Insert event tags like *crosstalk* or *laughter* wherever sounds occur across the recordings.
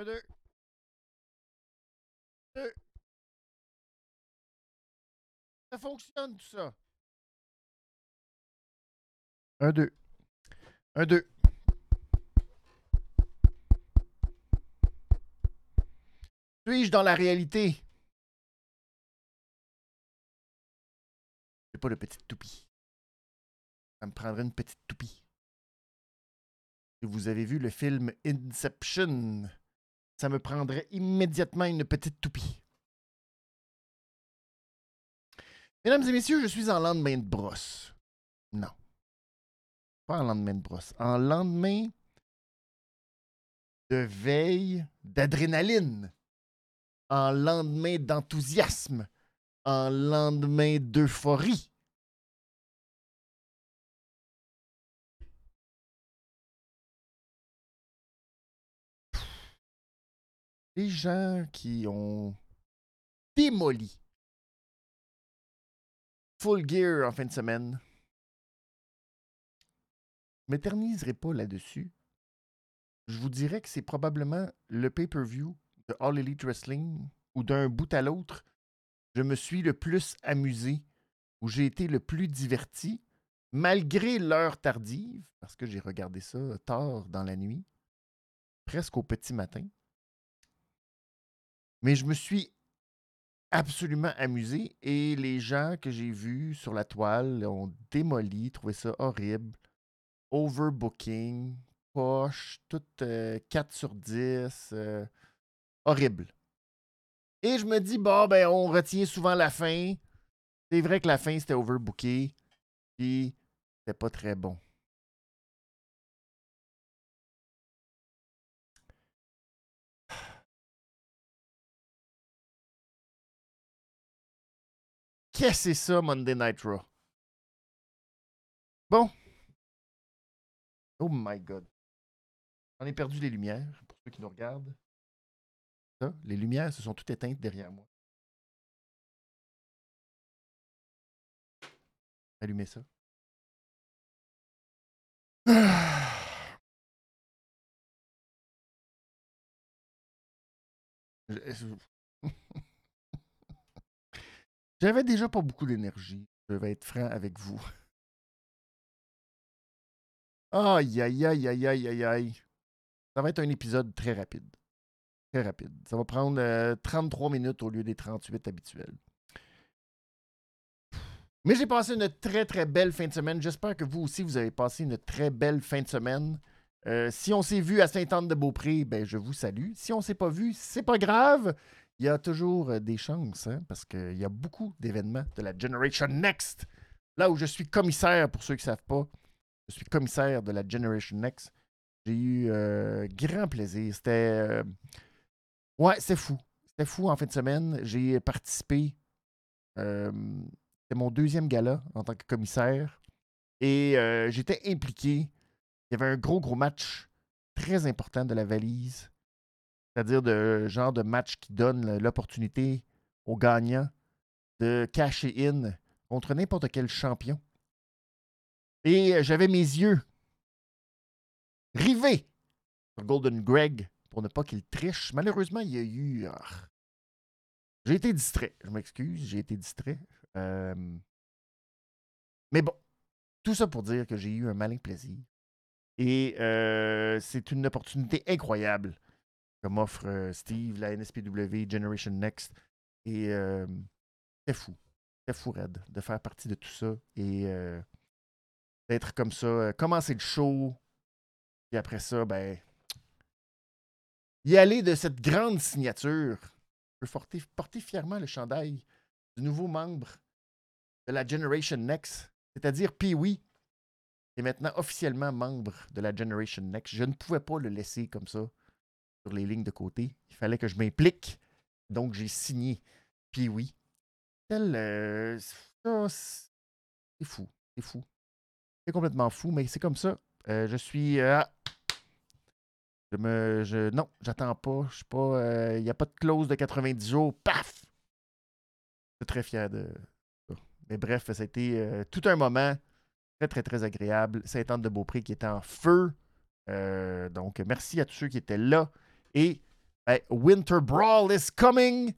Un, deux. Deux. Ça fonctionne tout ça. Un, deux. Un, deux. Suis-je dans la réalité? J'ai pas de petite toupie. Ça me prendrait une petite toupie. Si vous avez vu le film Inception, ça me prendrait immédiatement une petite toupie. Mesdames et messieurs, je suis en lendemain de brosse. Non. Pas en lendemain de brosse. En lendemain de veille d'adrénaline. En lendemain d'enthousiasme. En lendemain d'euphorie. Les gens qui ont démoli Full Gear en fin de semaine. Je m'éterniserai pas là-dessus. Je vous dirais que c'est probablement le pay-per-view de All Elite Wrestling où d'un bout à l'autre, je me suis le plus amusé, où j'ai été le plus diverti, malgré l'heure tardive, parce que j'ai regardé ça tard dans la nuit, presque au petit matin. Mais je me suis absolument amusé et les gens que j'ai vus sur la toile ont démoli, trouvé ça horrible. Overbooking, poche, tout 4 euh, sur 10. Euh, horrible. Et je me dis, bon, ben, on retient souvent la fin. C'est vrai que la fin, c'était overbooké. Puis, c'était pas très bon. Qu'est-ce que c'est ça, Monday Night Raw? Bon. Oh my God. On ai perdu les lumières, pour ceux qui nous regardent. Les lumières se sont toutes éteintes derrière moi. Allumez ça. *sighs* *laughs* J'avais déjà pas beaucoup d'énergie. Je vais être franc avec vous. Aïe, aïe, aïe, aïe, aïe, aïe, aïe. Ça va être un épisode très rapide. Très rapide. Ça va prendre 33 euh, minutes au lieu des 38 habituels. Mais j'ai passé une très, très belle fin de semaine. J'espère que vous aussi, vous avez passé une très belle fin de semaine. Euh, si on s'est vu à Sainte-Anne-de-Beaupré, ben, je vous salue. Si on ne s'est pas vu, c'est pas grave il y a toujours euh, des chances, hein, parce qu'il y a beaucoup d'événements de la Generation Next. Là où je suis commissaire, pour ceux qui ne savent pas, je suis commissaire de la Generation Next. J'ai eu euh, grand plaisir. C'était. Euh, ouais, c'est fou. C'était fou en fin de semaine. J'ai participé. C'était mon deuxième gala en tant que commissaire. Et j'étais impliqué. Il y avait un gros, gros match très important de la valise c'est-à-dire de genre de match qui donne l'opportunité aux gagnants de cacher in contre n'importe quel champion. Et euh, j'avais mes yeux rivés sur Golden Greg pour ne pas qu'il triche. Malheureusement, il y a eu. Ah, j'ai été distrait. Je m'excuse, j'ai été distrait. Mais bon, tout ça pour dire que j'ai eu un malin plaisir. Et euh, c'est une opportunité incroyable comme offre euh, Steve, la NSPW, Generation Next. Et c'est fou. C'est fou, Red, de faire partie de tout ça et euh, d'être comme ça, euh, commencer le show. Et après ça, ben, y aller de cette grande signature. Je peux porter, fièrement le chandail du nouveau membre de la Generation Next, c'est-à-dire Pee-Wee, est maintenant officiellement membre de la Generation Next. Je ne pouvais pas le laisser comme ça sur les lignes de côté. Il fallait que je m'implique. Donc, j'ai signé. Puis oui. Euh, c'est fou. C'est fou. Complètement fou, mais c'est comme ça. Euh, je suis. Euh, je me. Je, non, j'attends pas. Je suis pas. Il n'y a pas de clause de 90 jours. Paf! Je suis très fier de ça. Mais bref, ça a été tout un moment très, très, très agréable. Saint-Anne de Beaupré qui était en feu. donc, merci à tous ceux qui étaient là. Et Winter Brawl is coming!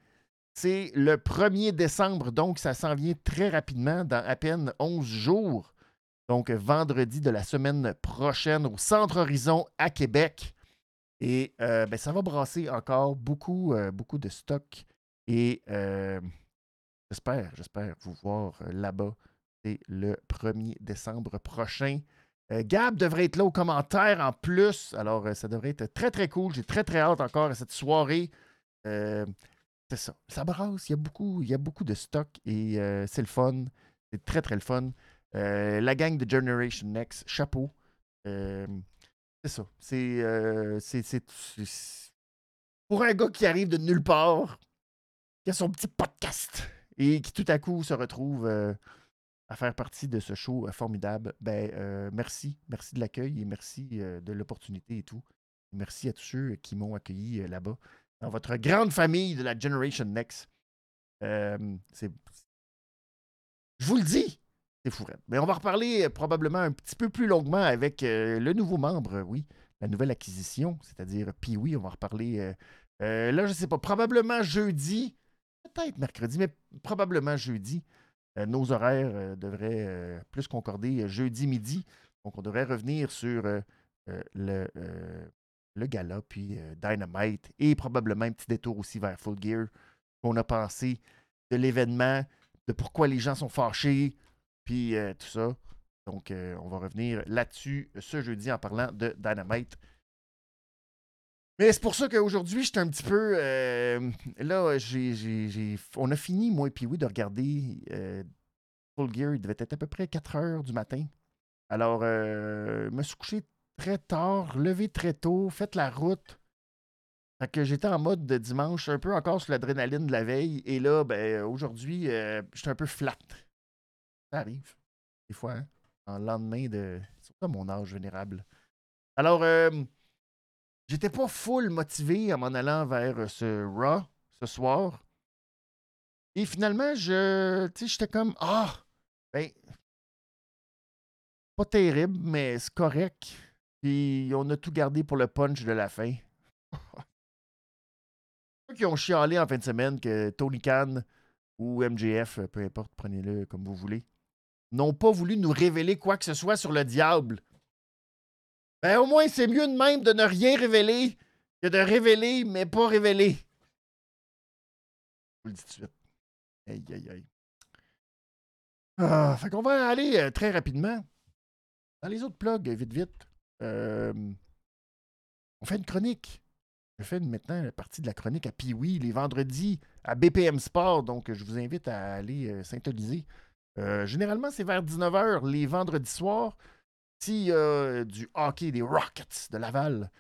C'est le 1er décembre, donc ça s'en vient très rapidement, dans à peine 11 jours. Donc, vendredi de la semaine prochaine au Centre Horizon à Québec. Et euh, ben, ça va brasser encore beaucoup, euh, beaucoup de stock. Et euh, j'espère, j'espère vous voir là-bas. C'est le 1er décembre prochain. Gab devrait être là aux commentaires en plus. Alors, ça devrait être très, très cool. J'ai très, très hâte encore à cette soirée c'est ça. Ça brasse. Il y a beaucoup, il y a beaucoup de stock et c'est le fun. C'est très, très le fun. Euh, la gang de Generation Next, chapeau. Euh, c'est ça. C'est, pour un gars qui arrive de nulle part, qui a son petit podcast et qui tout à coup se retrouve à faire partie de ce show formidable. Ben, merci. Merci de l'accueil et merci de l'opportunité et tout. Merci à tous ceux qui m'ont accueilli là-bas dans votre grande famille de la Generation Next. Euh. Je vous le dis, c'est. Mais on va reparler euh, probablement un petit peu plus longuement avec euh, le nouveau membre, oui, la nouvelle acquisition, c'est-à-dire oui, on va reparler. là, je ne sais pas, probablement jeudi, peut-être mercredi, mais probablement jeudi. nos horaires devraient plus concorder jeudi midi. Donc, on devrait revenir sur le, le gala, puis euh, Dynamite, et probablement un petit détour aussi vers Full Gear, qu'on a pensé de l'événement, de pourquoi les gens sont fâchés, puis euh, tout ça. Donc, euh, on va revenir là-dessus ce jeudi en parlant de Dynamite. Mais c'est pour ça qu'aujourd'hui, j'étais un petit peu. là, j'ai, on a fini, moi et puis oui, de regarder Full Gear. Il devait être à peu près 4 heures du matin. Alors, je me suis couché très tard, levé très tôt, fait la route. Fait que j'étais en mode de dimanche, un peu encore sur l'adrénaline de la veille. Et là, ben, aujourd'hui, euh, j'étais un peu flat. Ça arrive. Des fois, hein, en lendemain de. Surtout mon âge vénérable. Alors, euh, j'étais pas full motivé en m'en allant vers ce Raw ce soir. Et finalement, je. Tu sais, j'étais comme. Ah! ben. Pas terrible, mais c'est correct. Puis on a tout gardé pour le punch de la fin. *laughs* Ceux qui ont chialé en fin de semaine que Tony Khan ou MJF, peu importe, prenez-le comme vous voulez, n'ont pas voulu nous révéler quoi que ce soit sur le diable. Ben au moins, c'est mieux de même de ne rien révéler que de révéler, mais pas révéler. Je vous le dis tout de suite. Aïe, aïe, aïe. Ah, fait qu'on va aller euh, très rapidement dans les autres plugs, vite, vite. Euh, on fait une chronique. Je fais maintenant partie de la chronique à Piwi les vendredis à BPM Sport. Donc, je vous invite à aller euh. Euh, généralement, c'est vers 19h les vendredis soirs. S'il y a du hockey des Rockets de Laval,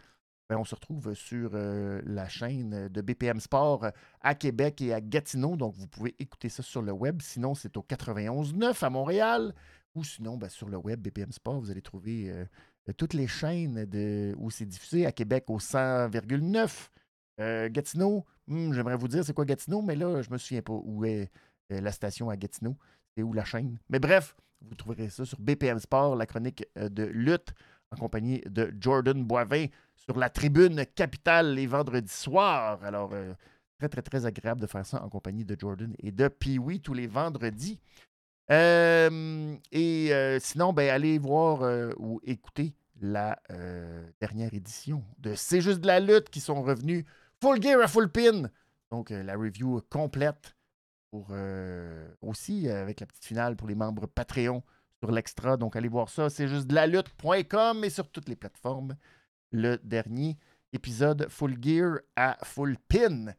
ben, on se retrouve sur la chaîne de BPM Sport à Québec et à Gatineau. Donc, vous pouvez écouter ça sur le web. Sinon, c'est au 91.9 à Montréal. Ou sinon, ben, sur le web BPM Sport, vous allez trouver toutes les chaînes de, où c'est diffusé à Québec au 100,9. Euh, Gatineau, hmm, j'aimerais vous dire c'est quoi Gatineau, mais là, je me souviens pas où est euh, la station à Gatineau. C'est où la chaîne. Mais bref, vous trouverez ça sur BPM Sport, la chronique euh, de lutte en compagnie de Jordan Boivin sur la tribune capitale les vendredis soirs. Alors, très, très, très agréable de faire ça en compagnie de Jordan et de Pee-Wee tous les vendredis et sinon, ben, allez voir ou écouter la dernière édition de C'est juste de la lutte qui sont revenus full gear à full pin. Donc, la review complète pour aussi avec la petite finale pour les membres Patreon sur l'extra. Donc, allez voir ça. C'est juste de la lutte.com et sur toutes les plateformes. Le dernier épisode full gear à full pin.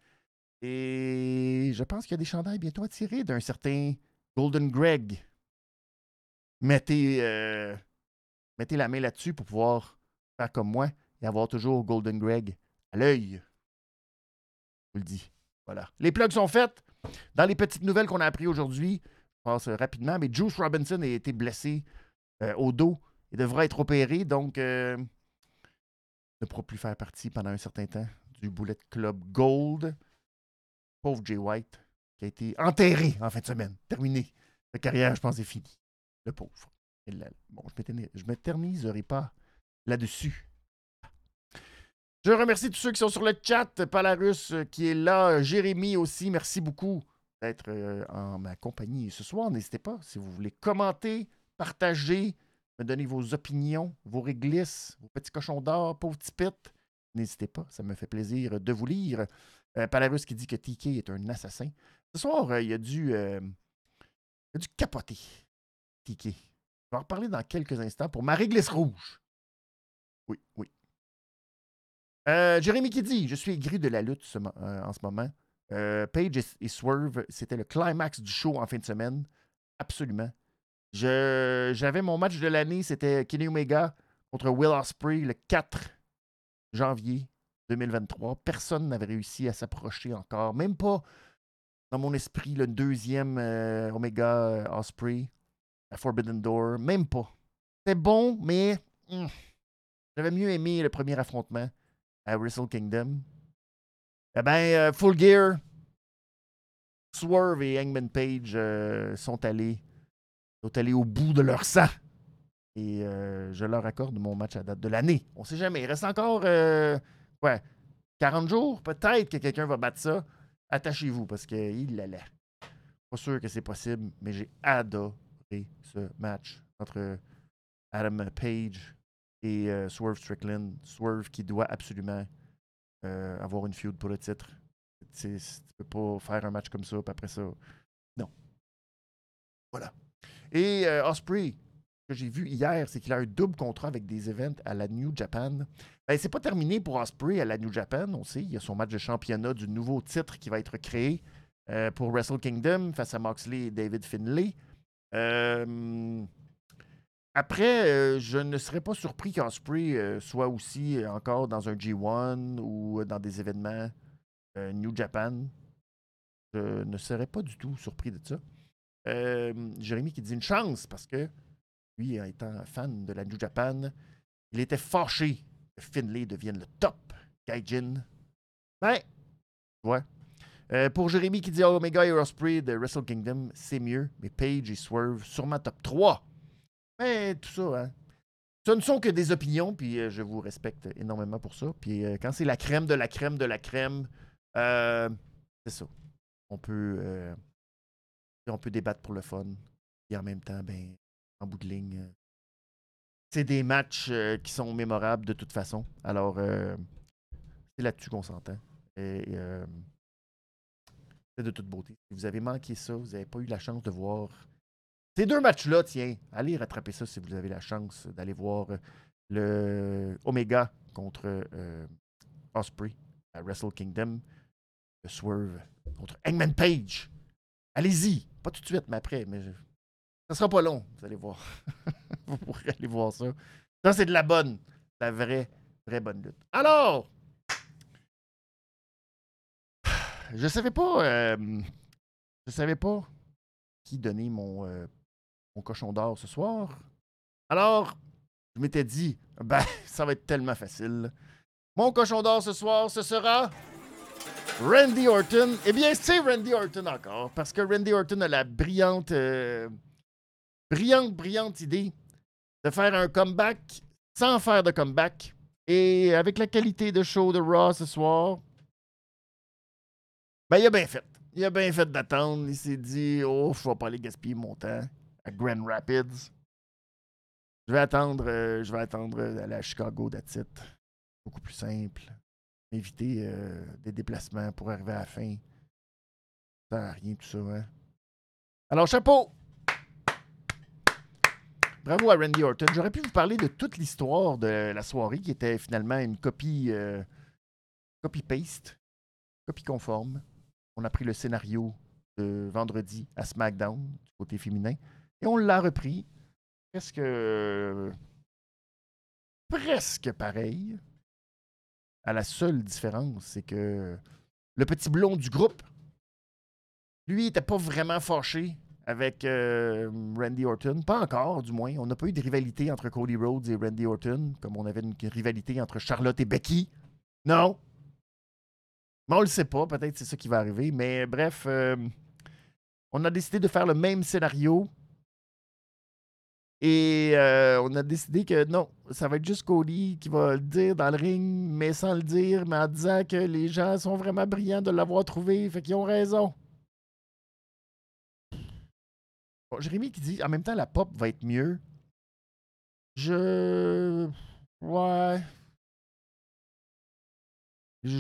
Et je pense qu'il y a des chandails bientôt à tirer d'un certain Golden Greg. Mettez, euh, mettez la main là-dessus pour pouvoir faire comme moi et avoir toujours Golden Greg à l'œil. Je vous le dis. Voilà. Les plugs sont faites. Dans les petites nouvelles qu'on a apprises aujourd'hui, je passe rapidement, mais Juice Robinson a été blessé au dos. Il devra être opéré, donc ne pourra plus faire partie pendant un certain temps du Bullet Club Gold. Pauvre Jay White, qui a été enterré en fin de semaine. Terminé. Sa carrière, je pense, est finie. Le pauvre. Bon, je ne m'éterniserai pas là-dessus. Je remercie tous ceux qui sont sur le chat. Palarus euh, qui est là. Jérémy aussi, merci beaucoup d'être euh, en ma compagnie ce soir. N'hésitez pas, si vous voulez commenter, partager, me donner vos opinions, vos réglisses, vos petits cochons d'or, pauvres petits N'hésitez pas, ça me fait plaisir de vous lire. Euh, Palarus qui dit que TK est un assassin. Ce soir, il, y a dû capoter, TK. Je vais en reparler dans quelques instants pour ma réglisse rouge. Oui, oui. Euh, Jérémy qui dit Je suis aigri de la lutte euh, en ce moment. Euh, Page et, Swerve, c'était le climax du show en fin de semaine. Absolument. J'avais mon match de l'année, c'était Kenny Omega contre Will Ospreay le 4 janvier 2023. Personne n'avait réussi à s'approcher encore, même pas dans mon esprit, le deuxième Omega Osprey à Forbidden Door, même pas. C'était bon, mais hmm, j'avais mieux aimé le premier affrontement à Wrestle Kingdom. Eh bien, euh, Full Gear, Swerve et Hangman Page euh, sont allés sont allés au bout de leur sang. Et euh, je leur accorde mon match à date de l'année. On sait jamais. Il reste encore ouais, 40 jours. Peut-être que quelqu'un va battre ça. Attachez-vous parce qu'il l'allait. Pas sûr que c'est possible, mais j'ai adoré ce match entre Adam Page et euh, Swerve Strickland. Swerve qui doit absolument euh, avoir une feud pour le titre. Tu ne peux pas faire un match comme ça, puis après ça. Non. Voilà. Et euh, Osprey, que j'ai vu hier, c'est qu'il a un double contrat avec des events à la New Japan. Ben, c'est pas terminé pour Osprey à la New Japan, on sait. Il y a son match de championnat du nouveau titre qui va être créé pour Wrestle Kingdom face à Moxley et David Finlay. Euh, après, euh, je ne serais pas surpris qu'Osprey euh, soit aussi euh, encore dans un G1 ou dans des événements New Japan. Je ne serais pas du tout surpris de ça. Jérémy qui dit une chance parce que lui, étant fan de la New Japan, il était fâché que Finlay devienne le top Gaijin. Ben, ouais. pour Jérémy qui dit Omega et Osprey de Wrestle Kingdom, c'est mieux, mais Page et Swerve, sûrement top 3. Mais tout ça, hein. Ce ne sont que des opinions, puis euh, je vous respecte énormément pour ça. Puis euh, quand c'est la crème de la crème de la crème, euh, c'est ça. On peut, on peut débattre pour le fun. Et en même temps, ben, en bout de ligne, c'est des matchs qui sont mémorables de toute façon. Alors, c'est là-dessus qu'on s'entend. Et c'est de toute beauté. Si vous avez manqué ça, vous n'avez pas eu la chance de voir ces deux matchs-là, tiens, allez rattraper ça si vous avez la chance d'aller voir euh, le Omega contre euh, Osprey à Wrestle Kingdom, le Swerve contre Hangman Page. Allez-y, pas tout de suite, mais après, mais ça sera pas long, vous allez voir. *laughs* vous pourrez aller voir ça. Ça, c'est de la bonne, la vraie, vraie bonne lutte. Alors, je savais pas, euh, je savais pas qui donner mon mon cochon d'or ce soir. Alors, je m'étais dit, ben, *laughs* ça va être tellement facile. Mon cochon d'or ce soir, ce sera Randy Orton. Eh bien, c'est Randy Orton encore, parce que Randy Orton a la brillante, euh, brillante, brillante idée de faire un comeback sans faire de comeback. Et avec la qualité de show de Raw ce soir, ben, il a bien fait. Il a bien fait d'attendre. Il s'est dit, oh, je vais pas aller gaspiller mon temps à Grand Rapids. Je vais attendre, euh, je vais attendre euh, aller à Chicago, that's Beaucoup plus simple. Éviter euh, des déplacements pour arriver à la fin. Ça sert à rien tout ça, hein. Alors, chapeau! Bravo à Randy Orton. J'aurais pu vous parler de toute l'histoire de la soirée qui était finalement une copie copy-paste, copie conforme. On a pris le scénario de vendredi à SmackDown du côté féminin. Et on l'a repris. Presque. Presque pareil. À la seule différence, c'est que le petit blond du groupe, lui, n'était pas vraiment fâché avec euh, Randy Orton. Pas encore, du moins. On n'a pas eu de rivalité entre Cody Rhodes et Randy Orton, comme on avait une rivalité entre Charlotte et Becky. Non. Mais on le sait pas. Peut-être c'est ça qui va arriver. Mais bref, euh, on a décidé de faire le même scénario. Et euh, on a décidé que non, ça va être juste Cody qui va le dire dans le ring, mais sans le dire, mais en disant que les gens sont vraiment brillants de l'avoir trouvé. Fait qu'ils ont raison. Jérémy qui dit en même temps la pop va être mieux. Je. Ouais. Je,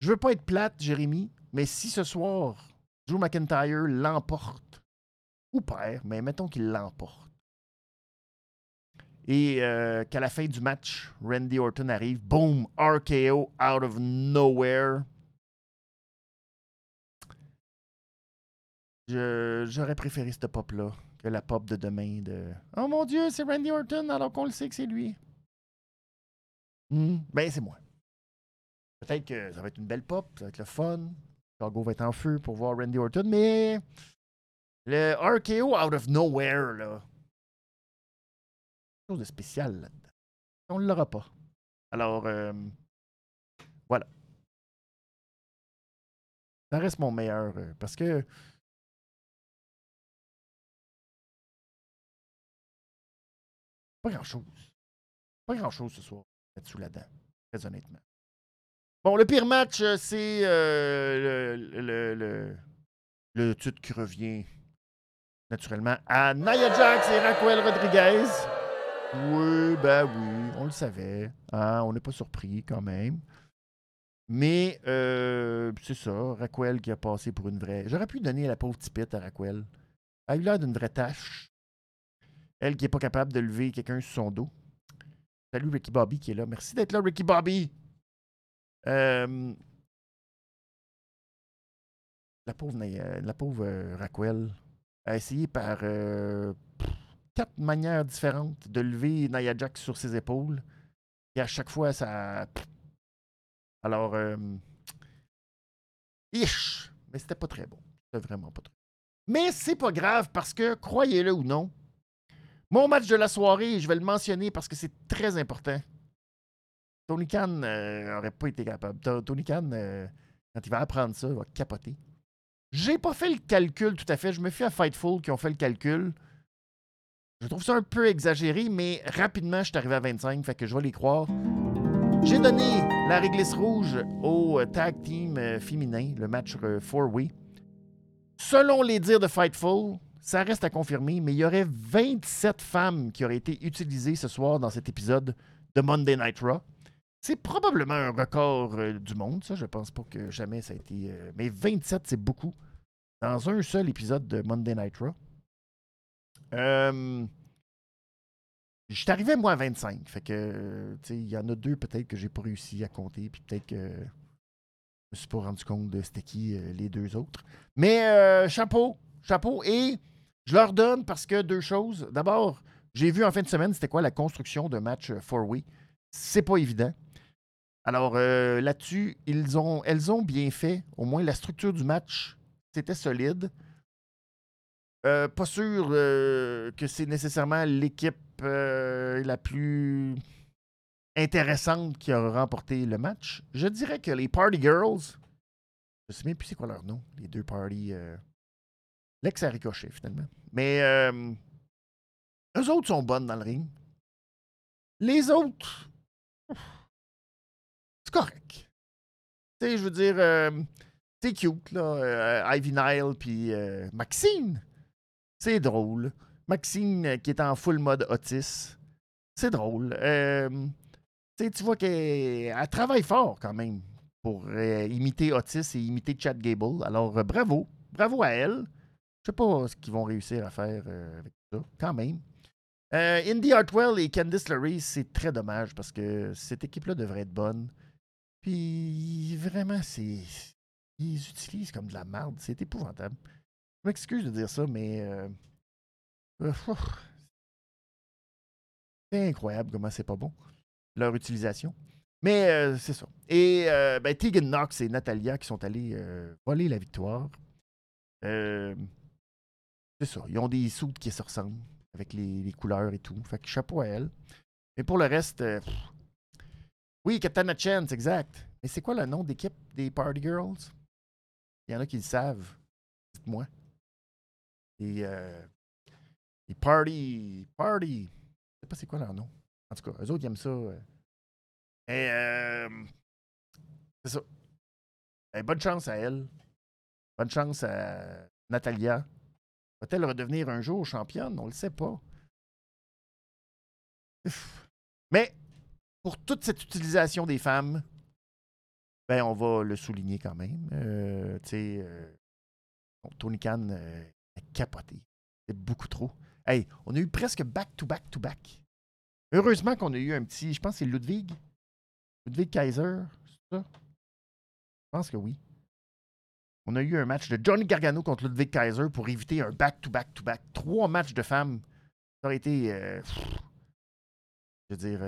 je... veux pas être plate, Jérémy, mais si ce soir, Drew McIntyre l'emporte, ou perd, mais mettons qu'il l'emporte, et euh, qu'à la fin du match, Randy Orton arrive, boom, RKO out of nowhere. J'aurais préféré cette pop-là que la pop de demain de Oh mon Dieu, c'est Randy Orton alors qu'on le sait que c'est lui. Hmm, ben, c'est moi. Peut-être que ça va être une belle pop, ça va être le fun. Chicago va être en feu pour voir Randy Orton, mais le RKO out of nowhere, là. Quelque chose de spécial là-dedans. On ne l'aura pas. Alors, euh, voilà. Ça reste mon meilleur euh, parce que Pas grand-chose. Pas grand-chose ce soir, mettre sous la dent, très honnêtement. Bon, le pire match, euh, c'est euh, le, le, titre qui revient naturellement à Nia Jax et Raquel Rodriguez. Oui, ben oui, on le savait. Hein, on n'est pas surpris quand même. Mais euh, c'est ça, Raquel qui a passé pour une vraie. J'aurais pu donner la pauvre tipette à Raquel. Elle a eu l'air d'une vraie tâche. Elle qui n'est pas capable de lever quelqu'un sur son dos. Salut Ricky Bobby qui est là. Merci d'être là, Ricky Bobby. Euh, la pauvre, la pauvre euh, Raquel a essayé par euh, quatre manières différentes de lever Nia Jax sur ses épaules. Et à chaque fois, ça. Alors. Ish! Mais c'était pas très bon. C'était vraiment pas très bon. Mais c'est pas grave parce que, croyez-le ou non, mon match de la soirée, je vais le mentionner parce que c'est très important. Tony Khan n'aurait euh, pas été capable. Tony Khan, euh, quand il va apprendre ça, il va capoter. J'ai pas fait le calcul tout à fait. Je me fie à Fightful qui ont fait le calcul. Je trouve ça un peu exagéré, mais rapidement, je suis arrivé à 25, fait que je vais les croire. J'ai donné la réglisse rouge au euh, tag team féminin, le match 4-way. Selon les dires de Fightful, ça reste à confirmer, mais il y aurait 27 femmes qui auraient été utilisées ce soir dans cet épisode de Monday Night Raw. C'est probablement un record euh, du monde, ça. Je pense pas que jamais ça a été. Euh, mais 27, c'est beaucoup. Dans un seul épisode de Monday Night Raw. Euh, je suis arrivé, moi, à 25. Fait que, tu sais, il y en a deux peut-être que j'ai pas réussi à compter. Puis peut-être que je me suis pas rendu compte de c'était qui les deux autres. Mais chapeau, chapeau. Et je leur donne parce que deux choses. D'abord, j'ai vu en fin de semaine, c'était quoi la construction d'un match euh, four-way. C'est pas évident. Alors euh, là-dessus, elles ont bien fait. Au moins, la structure du match, c'était solide. Euh, pas sûr que c'est nécessairement l'équipe la plus intéressante qui a remporté le match. Je dirais que les Party Girls, je sais même plus c'est quoi leur nom, les deux Party. L'ex a ricoché, finalement. Mais euh, eux autres sont bonnes dans le ring. Les autres, correct. Tu sais, je veux dire, euh, c'est cute, là. Euh, Ivy Nile puis euh, Maxine. C'est drôle. Maxine qui est en full mode Otis. C'est drôle. tu vois qu'elle travaille fort quand même pour imiter Otis et imiter Chad Gable. Alors, bravo. Bravo à elle. Je sais pas ce qu'ils vont réussir à faire euh, avec ça, quand même. Euh, Indy Hartwell et Candice LeRae, c'est très dommage parce que cette équipe-là devrait être bonne. Puis vraiment, c'est. Ils utilisent comme de la merde. C'est épouvantable. Je m'excuse de dire ça, mais. Euh, c'est incroyable comment c'est pas bon, leur utilisation. Mais euh, c'est ça. Et euh, ben, Tegan Knox et Natalia qui sont allés voler la victoire. C'est ça. Ils ont des soutes qui se ressemblent avec les, couleurs et tout. Fait que chapeau à elle. Mais pour le reste. Oui, Katana Chance, exact. Mais c'est quoi le nom d'équipe des Party Girls? Il y en a qui le savent. Dites-moi. Et euh, les Party. Party. Je sais pas c'est quoi leur nom. En tout cas, eux autres, ils aiment ça. euh. Et euh, c'est ça. Eh, bonne chance à elle. Bonne chance à Natalia. Va-t-elle redevenir un jour championne? On le sait pas. Mais pour toute cette utilisation des femmes, ben on va le souligner quand même. Euh, euh, Tony Khan euh, a capoté. C'est beaucoup trop. Hey, on a eu presque back-to-back-to-back. Heureusement qu'on a eu un petit, je pense que c'est Ludwig. Ludwig Kaiser, c'est ça? Je pense que oui. On a eu un match de Johnny Gargano contre Ludwig Kaiser pour éviter un back-to-back-to-back. Trois matchs de femmes. Ça aurait été. je veux dire,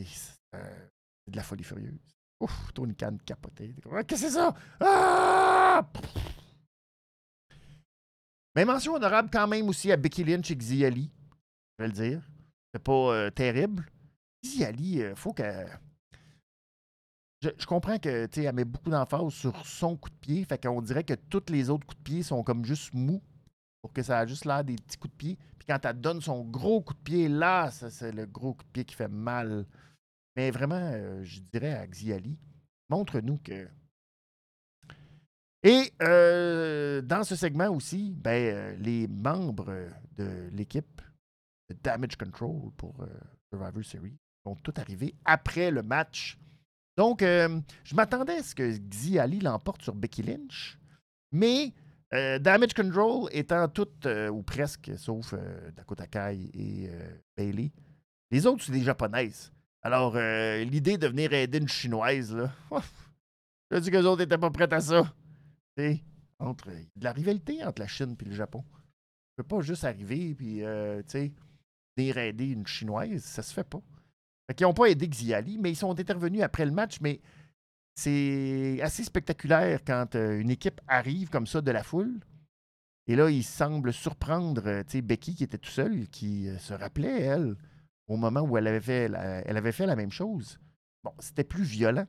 euh, c'est euh, de la folie furieuse. Ouf, Tony Khan capoté. Ah, Qu'est-ce que c'est ça? Ah! Mais mention honorable quand même aussi à Becky Lynch et Xi Ali. Je vais le dire. C'est pas euh, terrible. Xi Ali, il faut qu'elle. Je, comprends que tu met beaucoup d'emphase sur son coup de pied. Fait qu'on dirait que tous les autres coups de pied sont comme juste mous. Pour que ça a juste l'air des petits coups de pied. Puis quand elle donne son gros coup de pied, là, c'est le gros coup de pied qui fait mal. Mais vraiment, euh, je dirais à Xiali, montre-nous que. Et euh, dans ce segment aussi, ben, euh, les membres de l'équipe de Damage Control pour Survivor Series vont tout arriver après le match. Donc, je m'attendais à ce que Xi Ali l'emporte sur Becky Lynch, mais Damage Control étant toutes, ou presque, sauf euh, Dakota Kai et Bailey, les autres, c'est des japonaises. Alors, euh, l'idée de venir aider une chinoise, là, je dis que les autres n'étaient pas prêts à ça. Tu sais, entre, de la rivalité entre la Chine et le Japon. Tu peux pas juste arriver puis, euh, venir aider une chinoise, ça se fait pas. Fait qu'ils n'ont pas aidé Xiali, mais ils sont intervenus après le match, mais c'est assez spectaculaire quand euh, une équipe arrive comme ça de la foule. Et là, il semble surprendre tu sais, Becky qui était tout seul, qui se rappelait, elle, au moment où elle avait fait la, même chose. Bon, c'était plus violent,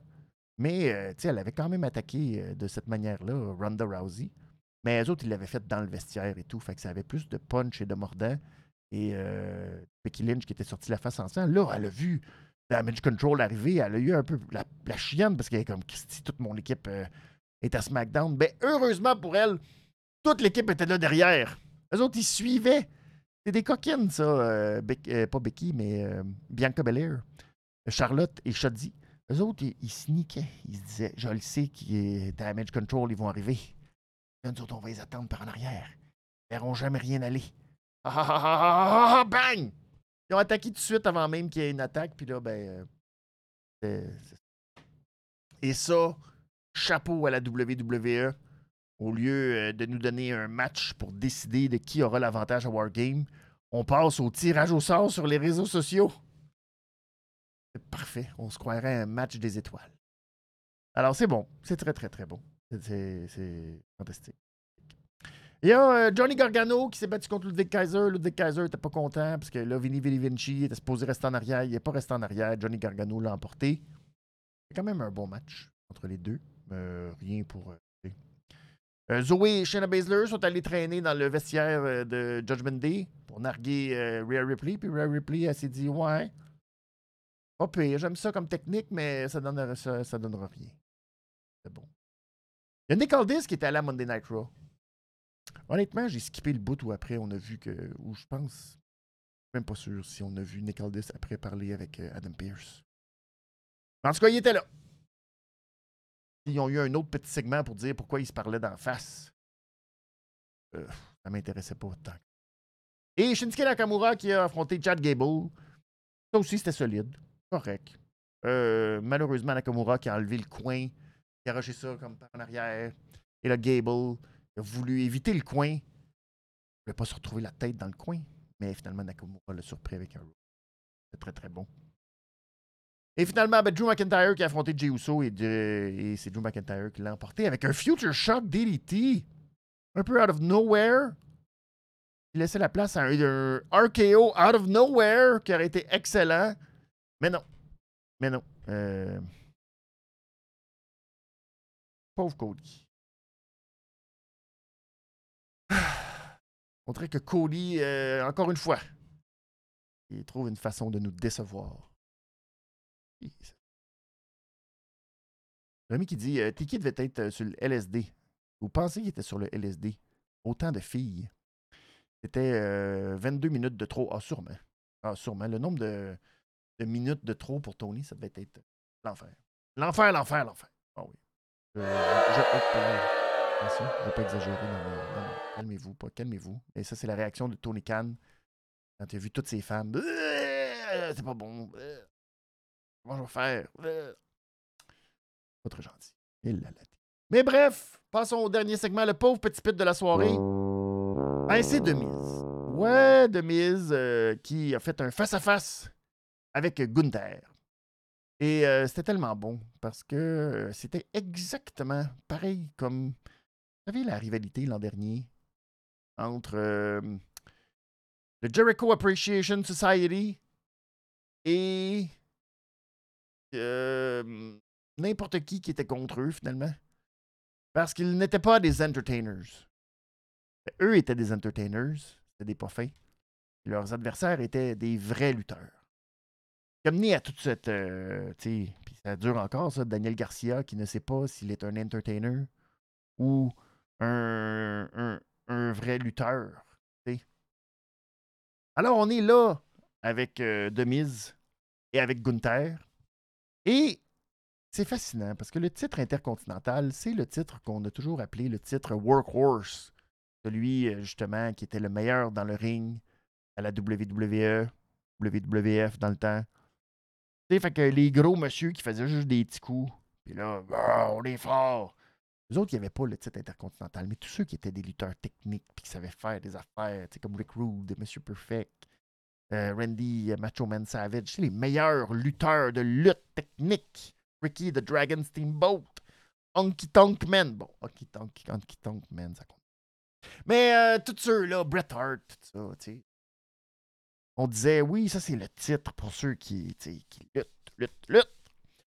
mais euh, elle avait quand même attaqué euh, de cette manière-là Ronda Rousey. Mais les autres, ils l'avaient fait dans le vestiaire et tout, fait que ça avait plus de punch et de mordant. Et euh, Becky Lynch qui était sortie la face en sang, là, elle a vu Damage Control arriver, elle a eu un peu la, chienne parce qu'elle est comme Christy, toute mon équipe est à SmackDown. Ben, heureusement pour elle, toute l'équipe était là derrière. Les autres, ils suivaient. C'est des coquines, ça. euh, euh, pas Becky, mais euh, Bianca Belair, Charlotte et Shotzi. Eux autres, ils, sneakaient. Ils se disaient, je le sais qui est Damage Control, ils vont arriver. Nous autres, on va les attendre par en arrière. Ils verront jamais rien aller. Ah, ah, ah, bang! Ils ont attaqué tout de suite avant même qu'il y ait une attaque, puis là, ben. euh, Et ça, chapeau à la WWE. Au lieu euh, de nous donner un match pour décider de qui aura l'avantage à Wargame, on passe au tirage au sort sur les réseaux sociaux. C'est parfait. On se croirait un match des étoiles. Alors, c'est bon. C'est très, très, très bon. C'est- fantastique. Il y a euh, Johnny Gargano qui s'est battu contre Ludwig Kaiser. Ludwig Kaiser n'était pas content parce que là, Vinny Vinci était supposé rester en arrière. Il n'est pas resté en arrière. Johnny Gargano l'a emporté. C'est quand même un bon match entre les deux. Euh, rien pour. euh, Zoé et Shayna Baszler sont allés traîner dans le vestiaire euh, de Judgment Day pour narguer euh, Rhea Ripley. Puis Rhea Ripley, elle s'est dit Ouais, pas pire, j'aime ça comme technique, mais ça donnera, ça, ça donnera rien. C'est bon. Il y a Nick Aldis qui était à Monday Night Raw. Honnêtement, j'ai skippé le bout où après on a vu que. Ou je pense. Même pas sûr si on a vu Nick Aldis après parler avec euh, Adam Pierce. En tout cas, il était là. Ils ont eu un autre petit segment pour dire pourquoi ils se parlaient d'en face. Euh, ça m'intéressait pas autant. Et Shinsuke Nakamura qui a affronté Chad Gable. Ça aussi, c'était solide. Correct. Euh, malheureusement, Nakamura qui a enlevé le coin, qui a arraché ça comme par en arrière. Et là, Gable a voulu éviter le coin. Il ne voulait pas se retrouver la tête dans le coin. Mais finalement, Nakamura l'a surpris avec un roll. C'est très, très bon. Et finalement, ben, Drew McIntyre qui a affronté Jey Uso et, et c'est Drew McIntyre qui l'a emporté avec un Future Shock DDT. Un peu out of nowhere. Il laissait la place à un, RKO out of nowhere qui aurait été excellent. Mais non. Mais non. Euh... Pauvre Cody. *sighs* On dirait que Cody, euh, encore une fois, il trouve une façon de nous décevoir. Rémi qui dit euh, Tiki devait être euh, sur le LSD. Vous pensez qu'il était sur le LSD Autant de filles. C'était 22 minutes de trop. Ah, sûrement. Ah, sûrement. Le nombre de, minutes de trop pour Tony, ça devait être l'enfer. L'enfer, l'enfer, l'enfer. Ah oui. Je, Attention, je ne vais pas exagérer. Calmez-vous, pas calmez-vous. Et ça, c'est la réaction de Tony Khan quand tu as vu toutes ces femmes. C'est pas bon. Comment je vais faire? Pas très gentil. Mais bref, passons au dernier segment, le pauvre petit pit de la soirée. Ben, c'est Demise. Ouais, Demise euh, qui a fait un face-à-face avec Gunther. Et euh, c'était tellement bon parce que euh, c'était exactement pareil comme vous savez la rivalité l'an dernier entre euh, le Jericho Appreciation Society et n'importe qui qui était contre eux finalement. Parce qu'ils n'étaient pas des entertainers. Eux étaient des entertainers, c'était des pas fins. Leurs adversaires étaient des vrais lutteurs. Comme à toute cette. Euh, puis ça dure encore, ça, Daniel Garcia qui ne sait pas s'il est un entertainer ou un, un, vrai lutteur. Alors, on est là avec euh, Demise et avec Gunther. Et c'est fascinant parce que le titre intercontinental, c'est le titre qu'on a toujours appelé le titre Workhorse. Celui, euh, justement, qui était le meilleur dans le ring à la WWE, WWF dans le temps. Tu fait que les gros monsieur qui faisaient juste des petits coups, puis là, ah, on est fort. Les autres, il n'y avait pas le titre intercontinental, mais tous ceux qui étaient des lutteurs techniques puis qui savaient faire des affaires, comme Rick Rude, Monsieur Perfect, euh, Randy, euh, Macho Man Savage, les meilleurs lutteurs de lutte technique. Ricky the Dragon Steamboat, Honky Tonk Man. Bon, Honky Tonk, Tonk Man, ça compte. Mais euh, tous ceux-là, Bret Hart, tout ça, tu sais. On disait, oui, ça c'est le titre pour ceux qui, qui luttent, luttent, luttent.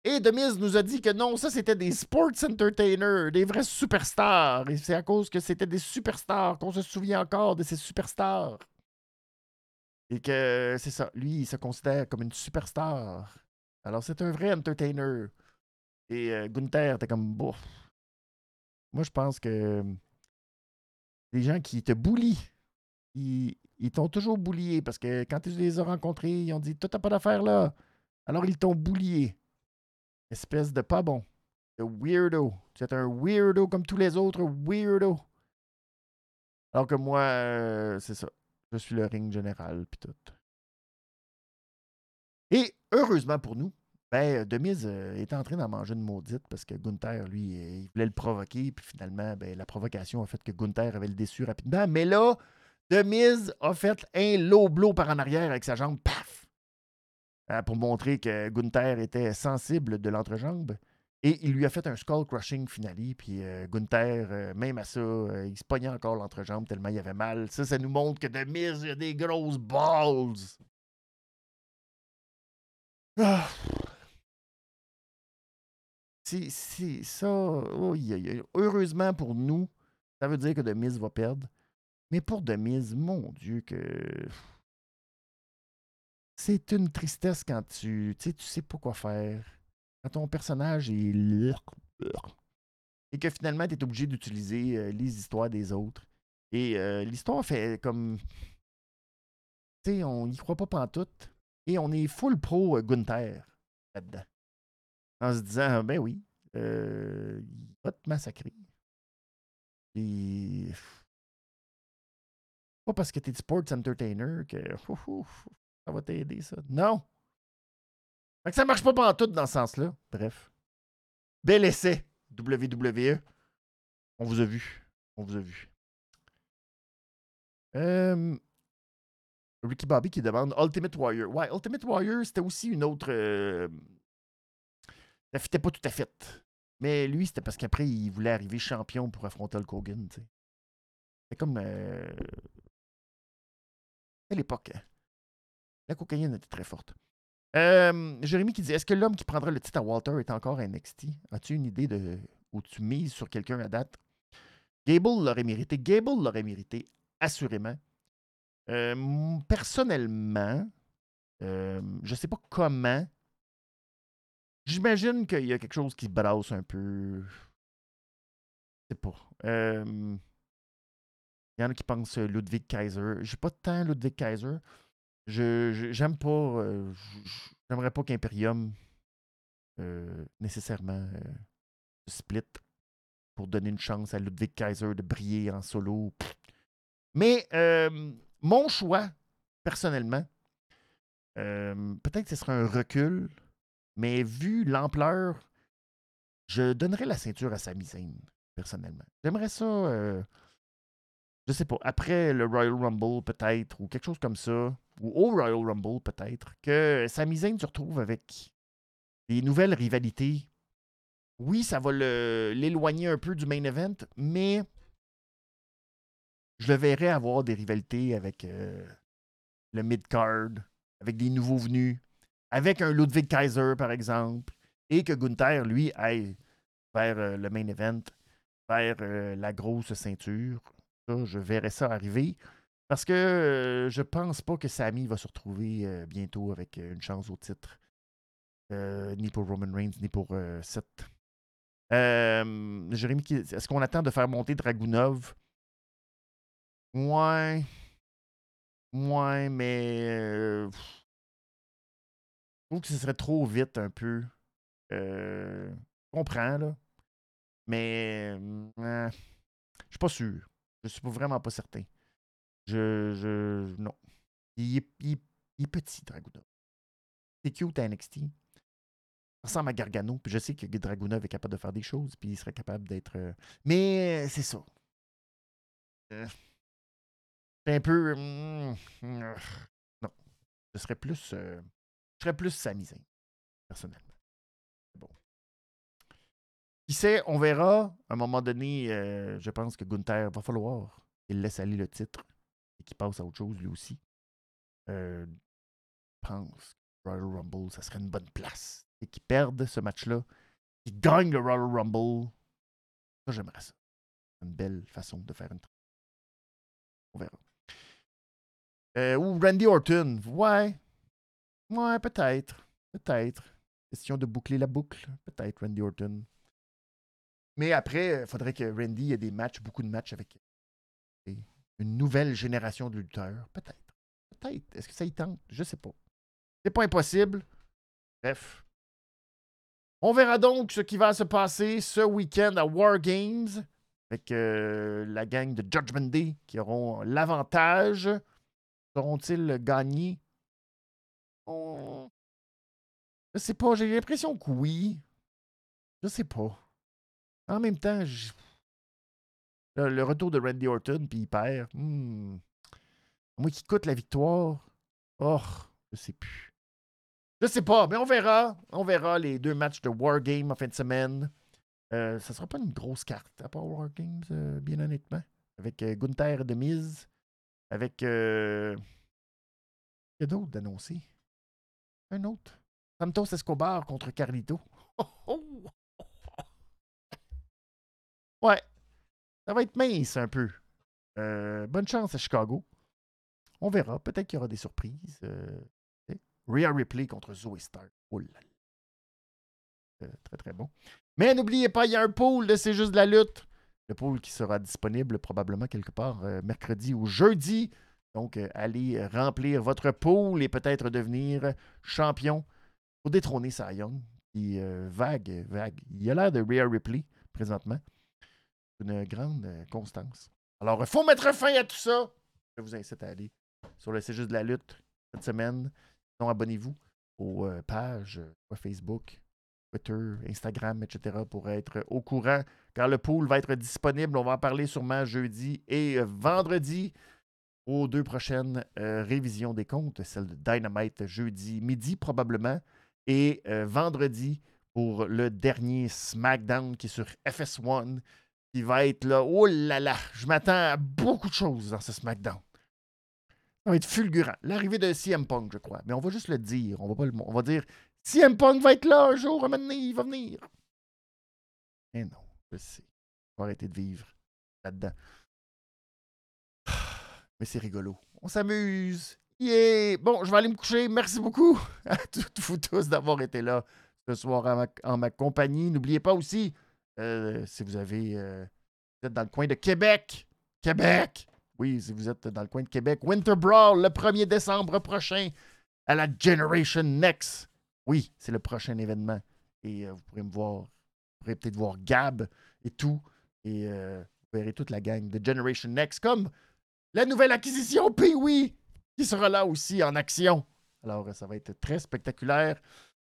Et Demise nous a dit que non, ça c'était des sports entertainers, des vrais superstars. Et c'est à cause que c'était des superstars qu'on se souvient encore de ces superstars. Et que c'est ça, lui, il se considère comme une superstar. Alors c'est un vrai entertainer. Et euh, Gunther était comme bouf. Moi, je pense que les gens qui te boulient, ils, ils t'ont toujours boulié parce que quand tu les as rencontrés, ils ont dit Toi, t'as pas d'affaire là. Alors ils t'ont boulié. Espèce de pas bon. De weirdo. Tu es un weirdo comme tous les autres weirdo. Alors que moi, euh, c'est ça. Je suis le ring général, puis tout. Et heureusement pour nous, ben, Demise euh, est en train d'en manger une maudite parce que Gunther, lui, euh, il voulait le provoquer, puis finalement, ben, la provocation a fait que Gunther avait le déçu rapidement. Mais là, Demise a fait un low blow par en arrière avec sa jambe, paf! Euh, pour montrer que Gunther était sensible de l'entrejambe. Et il lui a fait un skull crushing finale. Puis euh, Gunther, euh, même à ça, il se pognait encore l'entrejambe tellement il avait mal. Ça, ça nous montre que de mise, il a des grosses balls. Ah. C'est ça. Heureusement pour nous, ça veut dire que de mise va perdre. Mais pour Demise, mon Dieu, que c'est une tristesse quand tu, tu sais, tu sais pas quoi faire. Quand ton personnage est et que finalement tu es obligé d'utiliser euh, les histoires des autres. Et euh, l'histoire fait comme. Tu sais, on y croit pas pantoute. Et on est full pro euh, Gunther là-dedans. En se disant, ben oui, il va te massacrer. Et. Pas parce que tu es sports entertainer que ça va t'aider, ça. Non. Fait que ça marche pas en tout dans ce sens-là. Bref. Bel essai, WWE. On vous a vu. On vous a vu. Euh, Ricky Bobby qui demande Ultimate Warrior. Ouais, Ultimate Warrior, c'était aussi une autre, euh, ça fitait pas tout à fait. Mais lui, c'était parce qu'après, il voulait arriver champion pour affronter le Hogan. C'est comme. Euh... À l'époque, hein. la cocaïne était très forte. Euh, Jérémy qui dit Est-ce que l'homme qui prendra le titre à Walter est encore NXT As-tu une idée de où tu mises sur quelqu'un à date? Gable l'aurait mérité. Gable l'aurait mérité, assurément. Euh, personnellement, euh, je ne sais pas comment. J'imagine qu'il y a quelque chose qui brasse un peu. Je sais pas. Il y en a qui pensent Ludwig Kaiser. J'ai pas tant Ludwig Kaiser. Je j'aime pas. J'aimerais pas qu'Imperium nécessairement se split pour donner une chance à Ludwig Kaiser de briller en solo. Mais mon choix, personnellement, peut-être que ce sera un recul, mais vu l'ampleur, je donnerais la ceinture à Sami Zayn, personnellement. J'aimerais ça, euh, je sais pas, après le Royal Rumble peut-être, ou quelque chose comme ça, ou au Royal Rumble peut-être, que Sami Zayn se retrouve avec des nouvelles rivalités oui, ça va l'éloigner un peu du main event, mais je le verrais avoir des rivalités avec euh, le mid-card, avec des nouveaux venus, avec un Ludwig Kaiser, par exemple, et que Gunther, lui, aille vers euh, le main event, vers euh, la grosse ceinture. Je verrais ça arriver. Parce que je pense pas que Sami va se retrouver bientôt avec une chance au titre. ni pour Roman Reigns, ni pour Seth. Euh, Jérémy, est-ce qu'on attend de faire monter Dragunov? Ouais. Ouais, mais. Euh, je trouve que ce serait trop vite un peu. Euh, je comprends, là. Mais. Euh, je suis pas sûr. Je suis vraiment pas certain. Je. je non. Il est, il, il est petit, Dragunov. C'est cute à NXT ressemble à Gargano. Je sais que Dragunov est capable de faire des choses, puis il serait capable d'être. Euh, mais c'est ça. Euh, c'est un peu. Hmm, hmm, non. Je serais plus. Euh, je serais plus Samisin, personnellement. Bon. Qui sait, on verra. À un moment donné, je pense que Gunther va falloir qu'il laisse aller le titre et qu'il passe à autre chose lui aussi. je pense que Royal Rumble, ça serait une bonne place et qui perdent ce match-là, qui gagnent le Royal Rumble. Ça, j'aimerais ça. Une belle façon de faire une On verra. Euh, ou Randy Orton. Ouais. Ouais, peut-être. Peut-être. Question de boucler la boucle. Peut-être Randy Orton. Mais après, il faudrait que Randy ait des matchs, beaucoup de matchs avec une nouvelle génération de lutteurs? Peut-être. Peut-être. Est-ce que ça y tente? Je sais pas. C'est pas impossible. Bref. On verra donc ce qui va se passer ce week-end à War Games avec euh, la gang de Judgment Day qui auront l'avantage. Seront-ils gagnés? Je Je sais pas, j'ai l'impression que oui. Je sais pas. En même temps, le, retour de Randy Orton, puis il perd. Hmm. Moi qui coûte la victoire. Oh, je sais plus. Je sais pas, mais on verra. On verra les deux matchs de Wargame en fin de semaine. Euh, ça sera pas une grosse carte, à part Wargames, euh, bien honnêtement. Avec euh, Gunther de Miz. Avec. Euh... Il y a d'autres d'annoncer? Un autre? Santos Escobar contre Carlito. *laughs* Ouais. Ça va être mince un peu. Euh, bonne chance à Chicago. On verra. Peut-être qu'il y aura des surprises. Rhea Ripley contre Zoe Stark. Oh. Euh, très, très bon. Mais n'oubliez pas, il y a un pool C'est juste de la lutte. Le pool qui sera disponible probablement quelque part euh, mercredi ou jeudi. Donc, euh, allez remplir votre pool et peut-être devenir champion pour détrôner Cy Young. Qui, vague, vague. Il a l'air de Rhea Ripley présentement. Une grande constance. Alors, il faut mettre fin à tout ça. Je vous incite à aller sur le C'est de la lutte cette semaine abonnez-vous aux euh, pages euh, Facebook, Twitter, Instagram, etc. pour être au courant car le pool va être disponible. On va en parler sûrement jeudi et euh, vendredi aux deux prochaines révisions des comptes, celle de Dynamite jeudi midi probablement et vendredi pour le dernier SmackDown qui est sur FS1, qui va être là. Oh là là, je m'attends à beaucoup de choses dans ce SmackDown. Ça va être fulgurant. L'arrivée de CM Punk, je crois. Mais on va juste le dire. On va, pas le, on va dire CM Punk va être là un jour, un moment il va venir. Mais non, je sais. On va arrêter de vivre là-dedans. *sighs* Mais c'est rigolo. On s'amuse. Yeah! Bon, je vais aller me coucher. Merci beaucoup *laughs* à toutes vous tous d'avoir été là ce soir en ma, compagnie. N'oubliez pas aussi, euh, si vous avez euh, êtes dans le coin de Québec, Québec, oui, si vous êtes dans le coin de Québec, Winter Brawl le 1er décembre prochain à la Generation Next. Oui, c'est le prochain événement. Et euh, vous pourrez me voir, vous pourrez peut-être voir Gab et tout. Et vous verrez toute la gang de Generation Next comme la nouvelle acquisition Pee-Wee qui sera là aussi en action. Alors, ça va être très spectaculaire.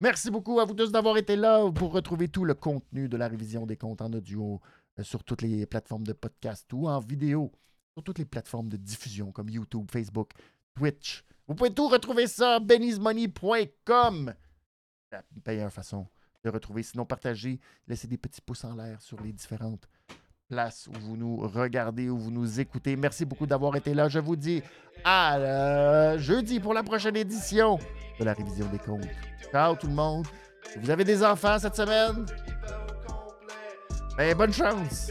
Merci beaucoup à vous tous d'avoir été là pour retrouver tout le contenu de la révision des comptes en audio euh, sur toutes les plateformes de podcast ou en vidéo sur toutes les plateformes de diffusion comme YouTube, Facebook, Twitch. Vous pouvez tout retrouver ça benny'smoney.com. La meilleure façon de retrouver. Sinon, partagez, laissez des petits pouces en l'air sur les différentes place où vous nous regardez, où vous nous écoutez. Merci beaucoup d'avoir été là. Je vous dis à jeudi pour la prochaine édition de la révision des comptes. Ciao tout le monde. Vous avez des enfants cette semaine, ben, bonne chance.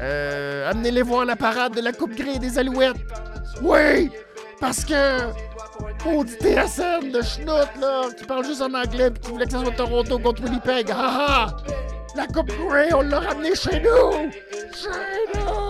Euh, amenez-les voir la parade de la Coupe Grey des Alouettes. Oui! Parce que on dit TSN de schnout, là, qui parle juste en anglais et qui voulait que ça soit Toronto contre Winnipeg. Ha ha! La Coupe Grey, on l'a ramené chez nous! Chez nous!